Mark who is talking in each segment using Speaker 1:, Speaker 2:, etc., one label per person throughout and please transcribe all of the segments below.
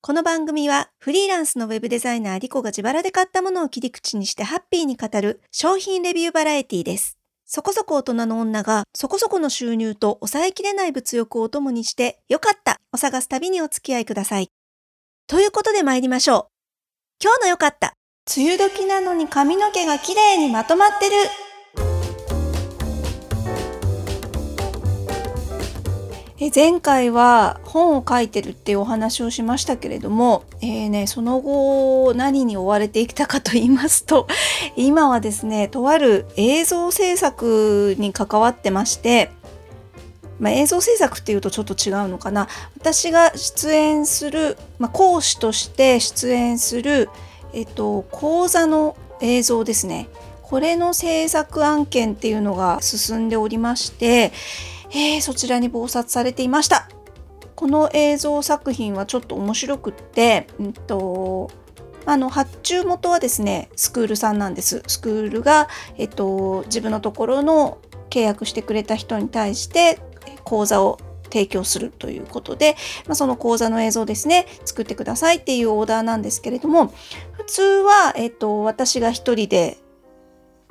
Speaker 1: この番組はフリーランスのウェブデザイナーリコが自腹で買ったものを切り口にしてハッピーに語る商品レビューバラエティです。そこそこ大人の女がそこそこの収入と抑えきれない物欲をお供にしてよかったを探す旅にお付き合いください。ということで参りましょう。今日のよかった。梅雨時なのに髪の毛が綺麗にまとまってる。え前回は本を書いてるっていうお話をしましたけれども、えーね、その後何に追われてきたかと言いますと 今はですねとある映像制作に関わってまして、まあ、映像制作っていうとちょっと違うのかな。私が出演する、まあ、講師として出演する、えっと、講座の映像ですね。これの制作案件っていうのが進んでおりましてえー、そちらに忙殺されていました。この映像作品はちょっと面白くって、うんと、あの発注元はですねスクールさんなんですスクールが、えっと、自分のところの契約してくれた人に対して講座を提供するということで、まあ、その講座の映像ですね作ってくださいっていうオーダーなんですけれども普通は、えっと、私が一人で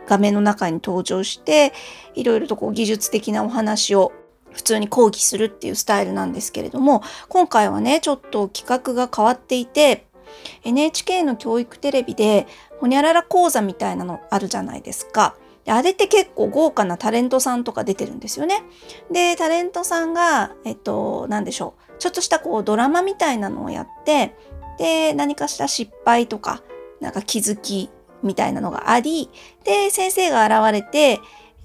Speaker 1: 画面の中に登場していろいろとこう技術的なお話を普通に講義するっていうスタイルなんですけれども今回はねちょっと企画が変わっていて NHK の教育テレビでほにゃらら講座みたいなのあるじゃないですか。であれって結構豪華なタレントさんとか出てるんですよね。でタレントさんがえっと何でしょうちょっとしたこうドラマみたいなのをやってで何かしら失敗とかなんか気づきみたいなのがあり、で、先生が現れて、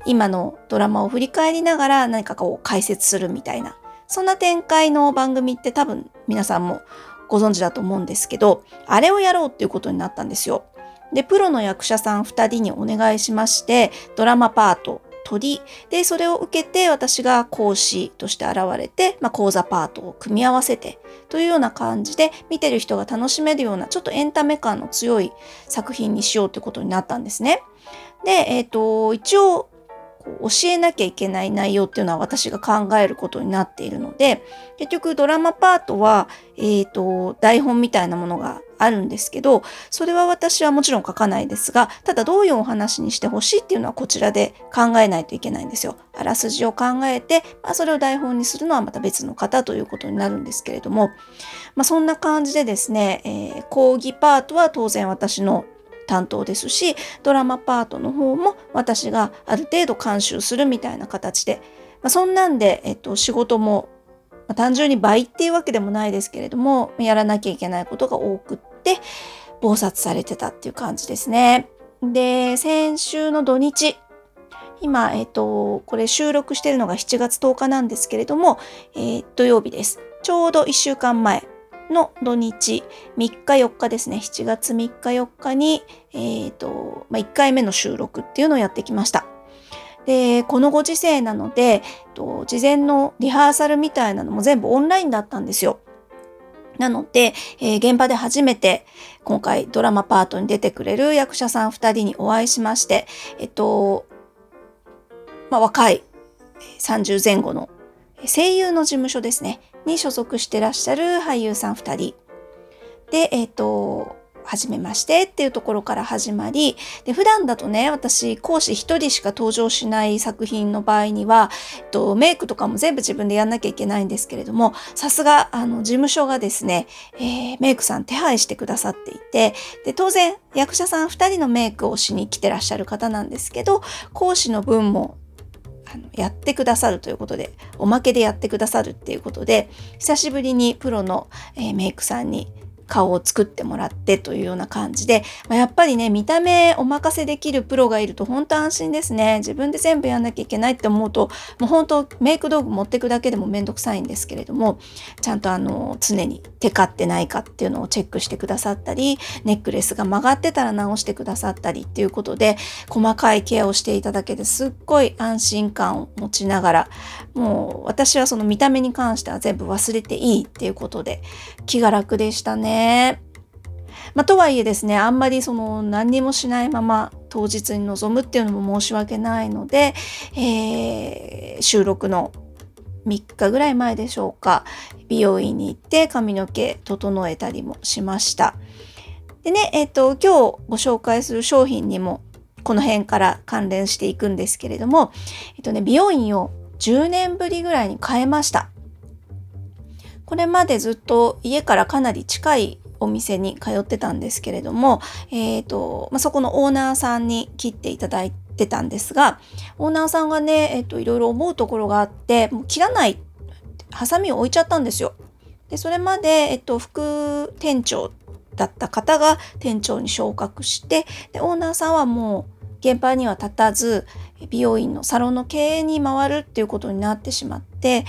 Speaker 1: 今のドラマを振り返りながら何かこう解説するみたいな、そんな展開の番組って多分皆さんもご存知だと思うんですけど、あれをやろうっていうことになったんですよ。で、プロの役者さん2人にお願いしまして、ドラマパート、取り、で、それを受けて私が講師として現れて、まあ、講座パートを組み合わせてというような感じで見てる人が楽しめるようなちょっとエンタメ感の強い作品にしようということになったんですね。で、えっ、ー、と、一応教えなきゃいけない内容っていうのは私が考えることになっているので結局ドラマパートは、えーと、台本みたいなものがあるんですけどそれは私はもちろん書かないですがただどういうお話にしてほしいっていうのはこちらで考えないといけないんですよ。あらすじを考えて、まあ、それを台本にするのはまた別の方ということになるんですけれども、まあ、そんな感じでですね、えー、講義パートは当然私の担当ですしドラマパートの方も私がある程度監修するみたいな形で、まあ、そんなんで、えっと、仕事も、ま、単純に倍っていうわけでもないですけれどもやらなきゃいけないことが多くって忙殺されてたっていう感じですね。で先週の土日今、えっと、これ収録してるのが7月10日なんですけれども、えー、土曜日です。ちょうど1週間前の土日、3日4日ですね、7月3日4日に、えっ、ー、と、まあ、1回目の収録っていうのをやってきました。で、このご時世なので、と事前のリハーサルみたいなのも全部オンラインだったんですよ。なので、えー、現場で初めて今回ドラマパートに出てくれる役者さん2人にお会いしまして、えっと、まあ、若い30前後の声優の事務所ですね。に所属してらっしゃる俳優さん2人で、えっ、と、はじめましてっていうところから始まり、で、普段だとね、私、講師一人しか登場しない作品の場合には、えっと、メイクとかも全部自分でやんなきゃいけないんですけれども、さすが、あの、事務所がですね、えー、メイクさん手配してくださっていて、で、当然、役者さん二人のメイクをしに来てらっしゃる方なんですけど、講師の分もあのやってくださるということでおまけでやってくださるっていうことで久しぶりにプロの、えー、メイクさんに顔を作ってもらってというような感じで、まあ、やっぱりね見た目お任せできるプロがいると本当安心ですね自分で全部やんなきゃいけないって思うともう本当メイク道具持ってくだけでもめんどくさいんですけれどもちゃんとあの常にテカってないかっていうのをチェックしてくださったりネックレスが曲がってたら直してくださったりっていうことで細かいケアをしていただけですっごい安心感を持ちながらもう私はその見た目に関しては全部忘れていいっていうことで気が楽でしたね。まあ、とはいえですねあんまりその何にもしないまま当日に臨むっていうのも申し訳ないので、えー、収録の3日ぐらい前でしょうか美容院に行って髪の毛整えたりもしましたでねえっ、ー、と今日ご紹介する商品にもこの辺から関連していくんですけれども、えっとね、美容院を10年ぶりぐらいに変えました。これまでずっと家からかなり近いお店に通ってたんですけれども、えーとまあ、そこのオーナーさんに切っていただいてたんですがオーナーさんがね、えーと、いろいろ思うところがあってもう切らないハサミを置いちゃったんですよ。でそれまで、えっと、副店長だった方が店長に昇格してでオーナーさんはもう現場には立たず美容院のサロンの経営に回るっていうことになってしまって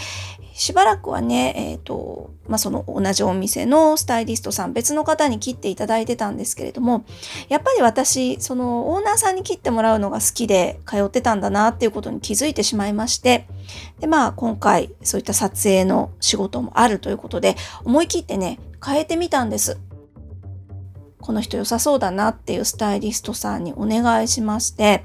Speaker 1: しばらくはね、えーとまあ、その同じお店のスタイリストさん別の方に切っていただいてたんですけれどもやっぱり私そのオーナーさんに切ってもらうのが好きで通ってたんだなっていうことに気づいてしまいましてでまあ今回そういった撮影の仕事もあるということで思い切ってね変えてみたんです。この人良さそうだなっていうスタイリストさんにお願いしまして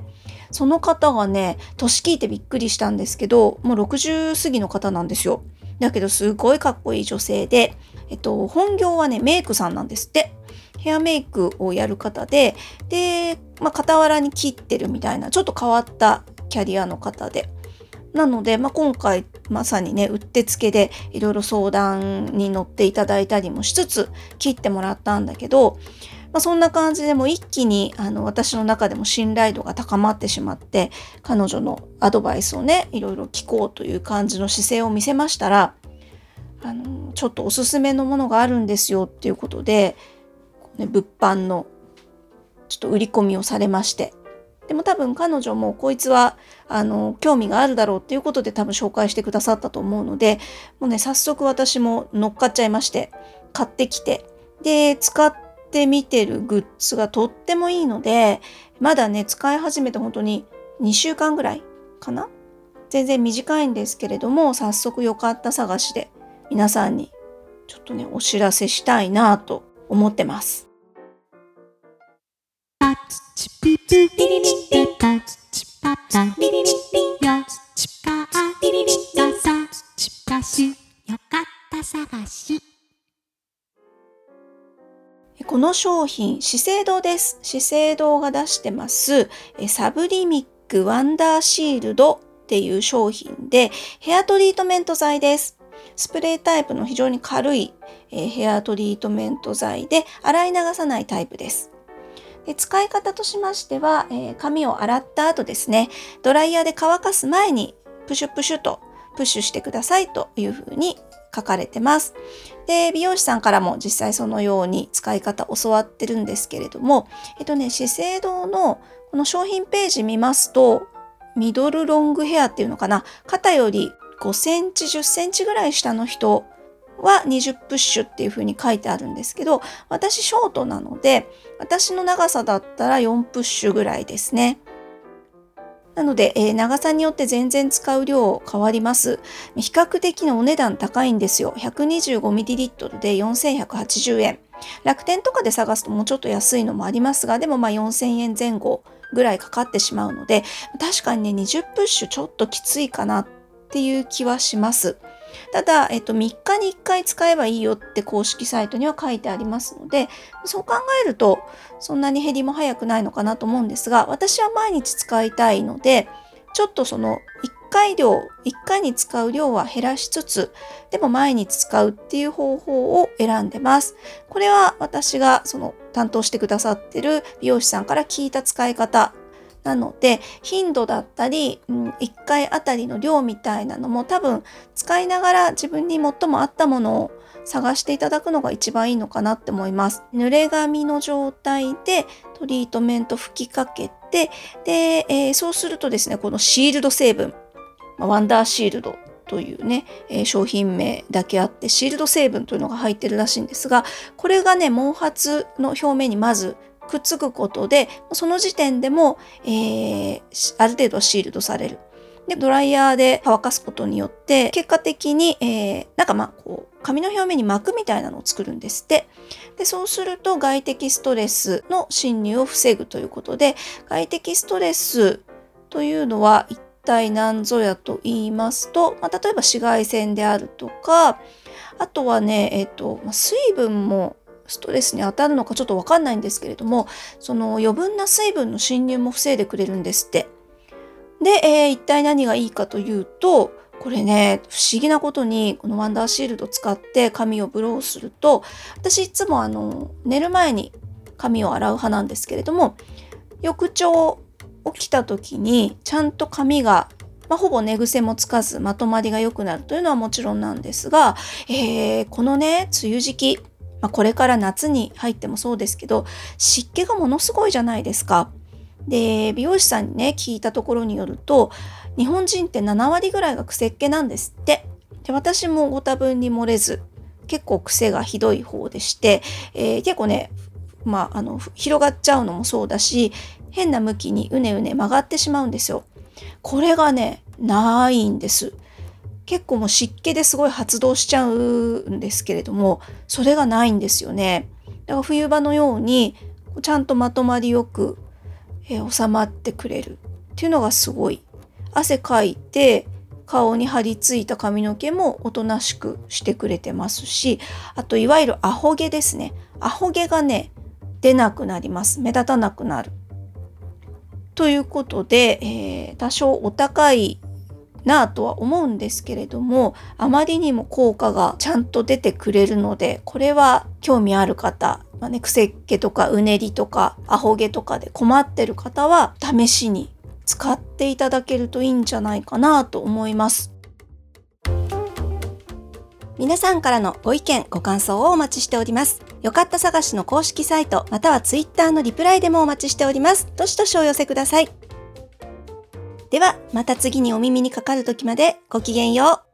Speaker 1: その方がね、年聞いてびっくりしたんですけど、もう60過ぎの方なんですよ。だけどすごいかっこいい女性で、えっと、本業はね、メイクさんなんですって。ヘアメイクをやる方で、で、まあ、傍らに切ってるみたいな、ちょっと変わったキャリアの方で。なので、まあ、今回まさにね、うってつけでいろいろ相談に乗っていただいたりもしつつ切ってもらったんだけど、まあ、そんな感じでも一気にあの私の中でも信頼度が高まってしまって彼女のアドバイスをねいろいろ聞こうという感じの姿勢を見せましたらあのちょっとおすすめのものがあるんですよっていうことで、ね、物販のちょっと売り込みをされましてでも多分彼女もこいつはあの興味があるだろうっていうことで多分紹介してくださったと思うのでもうね早速私も乗っかっちゃいまして買ってきてで使ってみてるグッズがとってもいいので、まだね、使い始めて本当に2週間ぐらいかな？全然短いんですけれども、早速良かった探しで皆さんにちょっとね、お知らせしたいなと思ってます。この商品、資生堂です。資生堂が出してます、 SUBLIMIC WONDER SHIELD っていう商品で、ヘアトリートメント剤です。スプレータイプの非常に軽い、ヘアトリートメント剤で、洗い流さないタイプです。で使い方としましては、えー、髪を洗った後ですね、ドライヤーで乾かす前にプシュプシュとプッシュしてくださいというふうに書かれてます。で、美容師さんからも実際そのように使い方教わってるんですけれども、えっとね、資生堂のこの商品ページ見ますと、ミドルロングヘアっていうのかな、肩より5センチ、10センチぐらい下の人は20プッシュっていう風に書いてあるんですけど、私ショートなので、私の長さだったら4プッシュぐらいですね。なので、えー、長さによって全然使う量変わります。比較的のお値段高いんですよ。125ml で4180円。楽天とかで探すともうちょっと安いのもありますが、でもまあ4000円前後ぐらいかかってしまうので、確かにね、20プッシュちょっときついかなっていう気はします。ただ、えっと、3日に1回使えばいいよって公式サイトには書いてありますので、そう考えると、そんなに減りも早くないのかなと思うんですが、私は毎日使いたいので、ちょっとその1回量、1回に使う量は減らしつつ、でも毎日使うっていう方法を選んでます。これは私がその担当してくださってる美容師さんから聞いた使い方なので頻度だったり、うん、1回あたりの量みたいなのも多分使いながら自分に最も合ったものを探していただくのが一番いいのかなって思います。濡れ髪の状態でトリートメント吹きかけて、で、えー、そうするとですね、このシールド成分、まワンダーシールドというね、えー、商品名だけあって、シールド成分というのが入ってるらしいんですが、これがね、毛髪の表面にまずくっつくことで、その時点でも、えー、ある程度シールドされる。で、ドライヤーで乾かすことによって、結果的に、えー、なんかまあ、こう、髪の表面に膜みたいなのを作るんですって。で、そうすると外的ストレスの侵入を防ぐということで、外的ストレスというのは一体何ぞやと言いますと、まあ、例えば紫外線であるとかあとはね、えっと、水分もストレスに当たるのかちょっとわかんないんですけれどもその余分な水分の侵入も防いでくれるんですって。で、えー、一体何がいいかというとこれね不思議なことにこのワンダーシールド使って髪をブローすると私いつもあの寝る前に髪を洗う派なんですけれども翌朝起きた時にちゃんと髪が、まあ、ほぼ寝癖もつかずまとまりが良くなるというのはもちろんなんですが、えー、このね梅雨時期、まあ、これから夏に入ってもそうですけど湿気がものすごいじゃないですか。で美容師さんにね聞いたところによると日本人って7割ぐらいが癖っ気なんですって。で私もご多分に漏れず結構癖がひどい方でして、えー、結構ねまあ、あの広がっちゃうのもそうだし変な向きにうねうね曲がってしまうんですよ。これがねないんです。結構もう湿気ですごい発動しちゃうんですけれどもそれがないんですよね。だから冬場のようにちゃんとまとまりよく、えー、収まってくれるっていうのがすごい。汗かいて顔に張り付いた髪の毛もおとなしくしてくれてますしあといわゆるアホ毛ですねアホ毛がね出なくなります目立たなくなるということで、えー、多少お高いなとは思うんですけれどもあまりにも効果がちゃんと出てくれるのでこれは興味ある方、まあね、癖っ気とかうねりとかアホ毛とかで困ってる方は試しに使っていただけるといいんじゃないかなと思います。皆さんからのご意見、ご感想をお待ちしております。よかった探しの公式サイト、またはツイッターのリプライでもお待ちしております。どしどしお寄せください。では、また次にお耳にかかる時までごきげんよう。